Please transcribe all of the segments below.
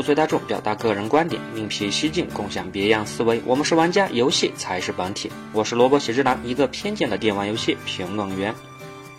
不随大众，表达个人观点，另辟蹊径，共享别样思维。我们是玩家，游戏才是本体。我是萝卜喜之郎，一个偏见的电玩游戏评论员。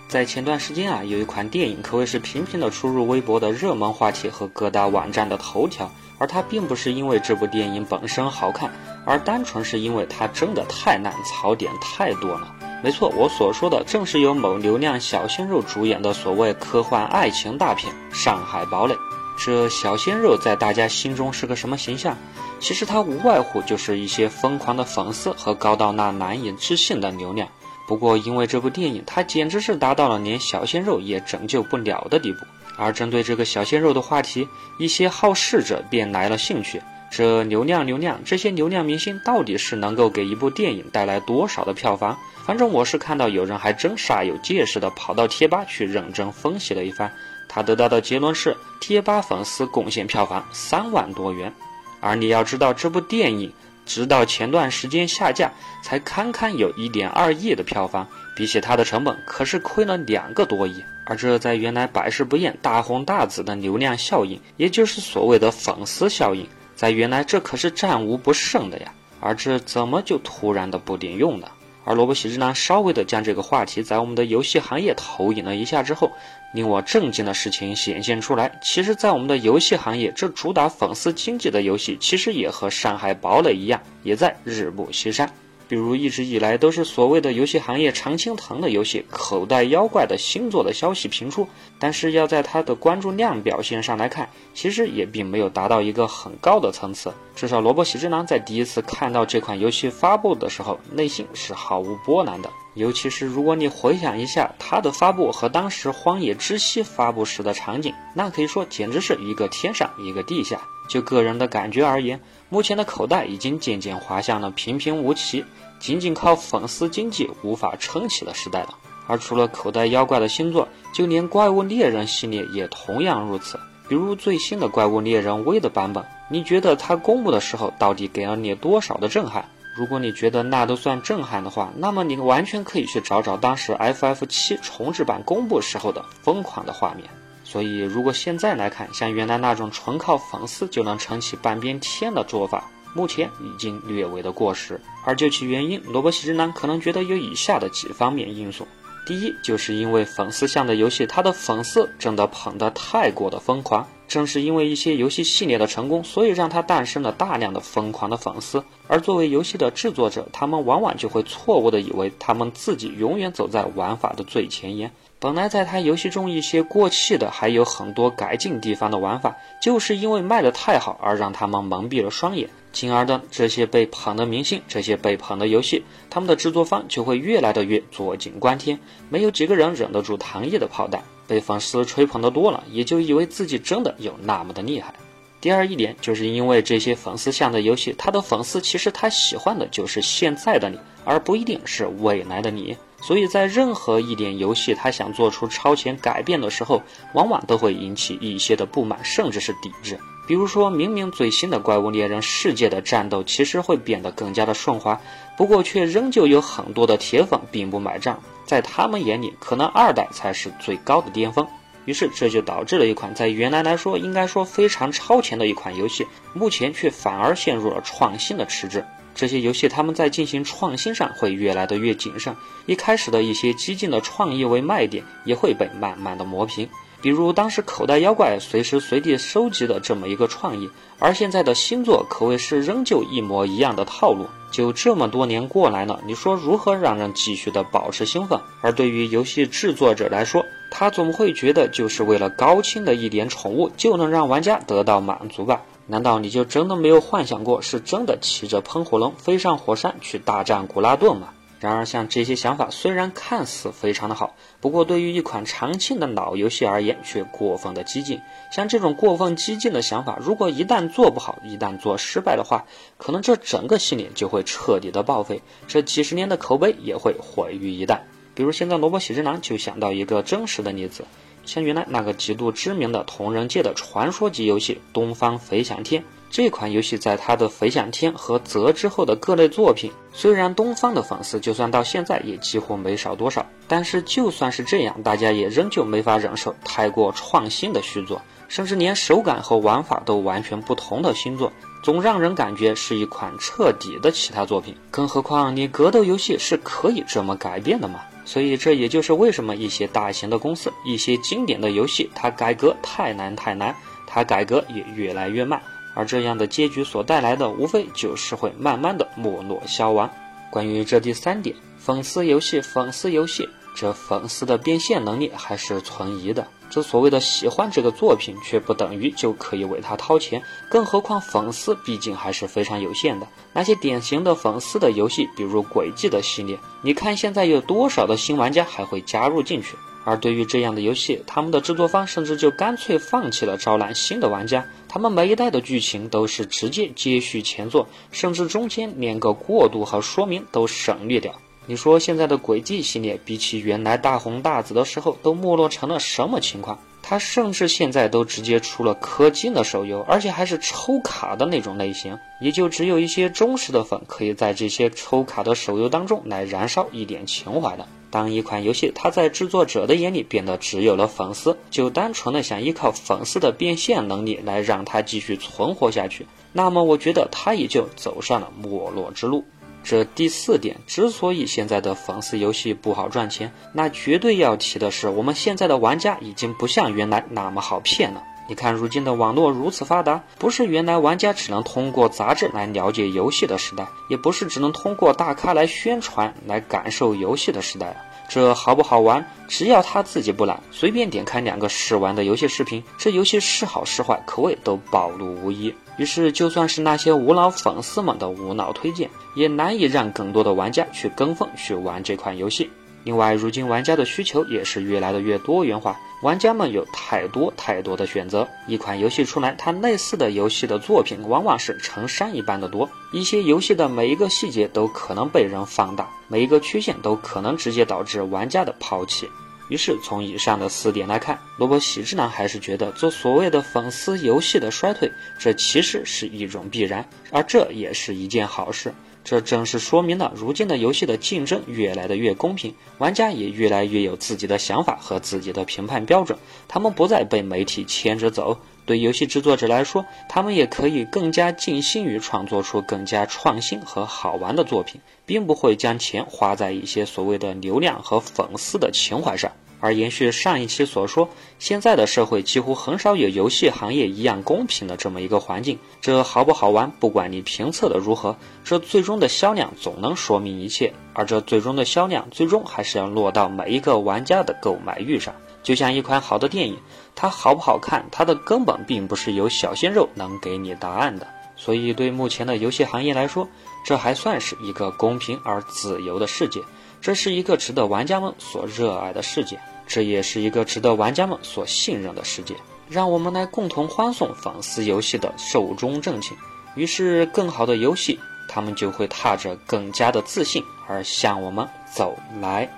在前段时间啊，有一款电影可谓是频频的出入微博的热门话题和各大网站的头条，而它并不是因为这部电影本身好看，而单纯是因为它真的太烂，槽点太多了。没错，我所说的正是由某流量小鲜肉主演的所谓科幻爱情大片《上海堡垒》。这小鲜肉在大家心中是个什么形象？其实他无外乎就是一些疯狂的粉丝和高到那难以置信的流量。不过，因为这部电影，它简直是达到了连小鲜肉也拯救不了的地步。而针对这个小鲜肉的话题，一些好事者便来了兴趣。这流量流量，这些流量明星到底是能够给一部电影带来多少的票房？反正我是看到有人还真煞有介事的跑到贴吧去认真分析了一番，他得到的结论是贴吧粉丝贡献票房三万多元。而你要知道，这部电影直到前段时间下架才堪堪有一点二亿的票房，比起它的成本可是亏了两个多亿。而这在原来百试不厌、大红大紫的流量效应，也就是所谓的粉丝效应。在原来，这可是战无不胜的呀，而这怎么就突然的不顶用了？而萝卜喜之郎稍微的将这个话题在我们的游戏行业投影了一下之后，令我震惊的事情显现出来。其实，在我们的游戏行业，这主打粉丝经济的游戏，其实也和上海堡垒一样，也在日暮西山。比如一直以来都是所谓的游戏行业常青藤的游戏《口袋妖怪》的新作的消息频出，但是要在它的关注量表现上来看，其实也并没有达到一个很高的层次。至少萝卜喜之郎在第一次看到这款游戏发布的时候，内心是毫无波澜的。尤其是如果你回想一下它的发布和当时《荒野之息》发布时的场景，那可以说简直是一个天上一个地下。就个人的感觉而言，目前的口袋已经渐渐滑向了平平无奇。仅仅靠粉丝经济无法撑起的时代了。而除了口袋妖怪的新作，就连怪物猎人系列也同样如此。比如最新的怪物猎人 V 的版本，你觉得它公布的时候到底给了你多少的震撼？如果你觉得那都算震撼的话，那么你完全可以去找找当时 FF 七重置版公布时候的疯狂的画面。所以，如果现在来看，像原来那种纯靠粉丝就能撑起半边天的做法，目前已经略微的过时，而究其原因，萝卜喜之男可能觉得有以下的几方面因素：第一，就是因为粉丝向的游戏，他的粉丝真的捧得太过的疯狂。正是因为一些游戏系列的成功，所以让它诞生了大量的疯狂的粉丝。而作为游戏的制作者，他们往往就会错误的以为他们自己永远走在玩法的最前沿。本来在他游戏中一些过气的，还有很多改进地方的玩法，就是因为卖的太好而让他们蒙蔽了双眼。进而的这些被捧的明星，这些被捧的游戏，他们的制作方就会越来的越坐井观天。没有几个人忍得住糖衣的炮弹。被粉丝吹捧的多了，也就以为自己真的有那么的厉害。第二一点，就是因为这些粉丝向的游戏，他的粉丝其实他喜欢的就是现在的你，而不一定是未来的你。所以在任何一点游戏他想做出超前改变的时候，往往都会引起一些的不满，甚至是抵制。比如说明明最新的怪物猎人世界的战斗其实会变得更加的顺滑，不过却仍旧有很多的铁粉并不买账。在他们眼里，可能二代才是最高的巅峰，于是这就导致了一款在原来来说应该说非常超前的一款游戏，目前却反而陷入了创新的迟滞。这些游戏他们在进行创新上会越来的越谨慎，一开始的一些激进的创意为卖点，也会被慢慢的磨平。比如当时口袋妖怪随时随地收集的这么一个创意，而现在的新作可谓是仍旧一模一样的套路。就这么多年过来了，你说如何让人继续的保持兴奋？而对于游戏制作者来说，他总会觉得就是为了高清的一点宠物就能让玩家得到满足吧？难道你就真的没有幻想过，是真的骑着喷火龙飞上火山去大战古拉顿吗？然而，像这些想法虽然看似非常的好，不过对于一款长青的老游戏而言，却过分的激进。像这种过分激进的想法，如果一旦做不好，一旦做失败的话，可能这整个系列就会彻底的报废，这几十年的口碑也会毁于一旦。比如现在萝卜喜之郎就想到一个真实的例子。像原来那个极度知名的同人界的传说级游戏《东方飞翔天》，这款游戏在它的《飞翔天》和《泽》之后的各类作品，虽然东方的粉丝就算到现在也几乎没少多少，但是就算是这样，大家也仍旧没法忍受太过创新的续作。甚至连手感和玩法都完全不同的新作，总让人感觉是一款彻底的其他作品。更何况，你格斗游戏是可以这么改变的吗？所以，这也就是为什么一些大型的公司、一些经典的游戏，它改革太难太难，它改革也越来越慢。而这样的结局所带来的，无非就是会慢慢的没落消亡。关于这第三点，粉丝游戏，粉丝游戏，这粉丝的变现能力还是存疑的。这所谓的喜欢这个作品，却不等于就可以为他掏钱。更何况粉丝毕竟还是非常有限的。那些典型的粉丝的游戏，比如轨迹的系列，你看现在有多少的新玩家还会加入进去？而对于这样的游戏，他们的制作方甚至就干脆放弃了招揽新的玩家。他们每一代的剧情都是直接接续前作，甚至中间连个过渡和说明都省略掉。你说现在的轨迹系列比起原来大红大紫的时候，都没落成了什么情况？它甚至现在都直接出了氪金的手游，而且还是抽卡的那种类型，也就只有一些忠实的粉可以在这些抽卡的手游当中来燃烧一点情怀的。当一款游戏它在制作者的眼里变得只有了粉丝，就单纯的想依靠粉丝的变现能力来让它继续存活下去，那么我觉得它也就走上了没落之路。这第四点，之所以现在的粉丝游戏不好赚钱，那绝对要提的是，我们现在的玩家已经不像原来那么好骗了。你看，如今的网络如此发达，不是原来玩家只能通过杂志来了解游戏的时代，也不是只能通过大咖来宣传来感受游戏的时代了。这好不好玩，只要他自己不懒，随便点开两个试玩的游戏视频，这游戏是好是坏，口味都暴露无遗。于是，就算是那些无脑粉丝们的无脑推荐，也难以让更多的玩家去跟风去玩这款游戏。另外，如今玩家的需求也是越来的越多元化，玩家们有太多太多的选择。一款游戏出来，它类似的游戏的作品往往是成山一般的多。一些游戏的每一个细节都可能被人放大，每一个缺陷都可能直接导致玩家的抛弃。于是，从以上的四点来看，萝卜喜之郎还是觉得做所谓的粉丝游戏的衰退，这其实是一种必然，而这也是一件好事。这正是说明了，如今的游戏的竞争越来的越公平，玩家也越来越有自己的想法和自己的评判标准，他们不再被媒体牵着走。对游戏制作者来说，他们也可以更加尽心于创作出更加创新和好玩的作品，并不会将钱花在一些所谓的流量和粉丝的情怀上。而延续上一期所说，现在的社会几乎很少有游戏行业一样公平的这么一个环境。这好不好玩，不管你评测的如何，这最终的销量总能说明一切。而这最终的销量，最终还是要落到每一个玩家的购买欲上。就像一款好的电影，它好不好看，它的根本并不是由小鲜肉能给你答案的。所以，对目前的游戏行业来说，这还算是一个公平而自由的世界。这是一个值得玩家们所热爱的世界。这也是一个值得玩家们所信任的世界，让我们来共同欢送粉丝游戏的寿终正寝。于是，更好的游戏，他们就会踏着更加的自信而向我们走来。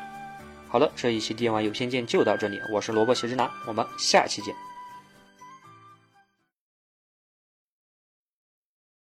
好了，这一期电玩有偏见就到这里，我是萝卜斜之男，我们下期见。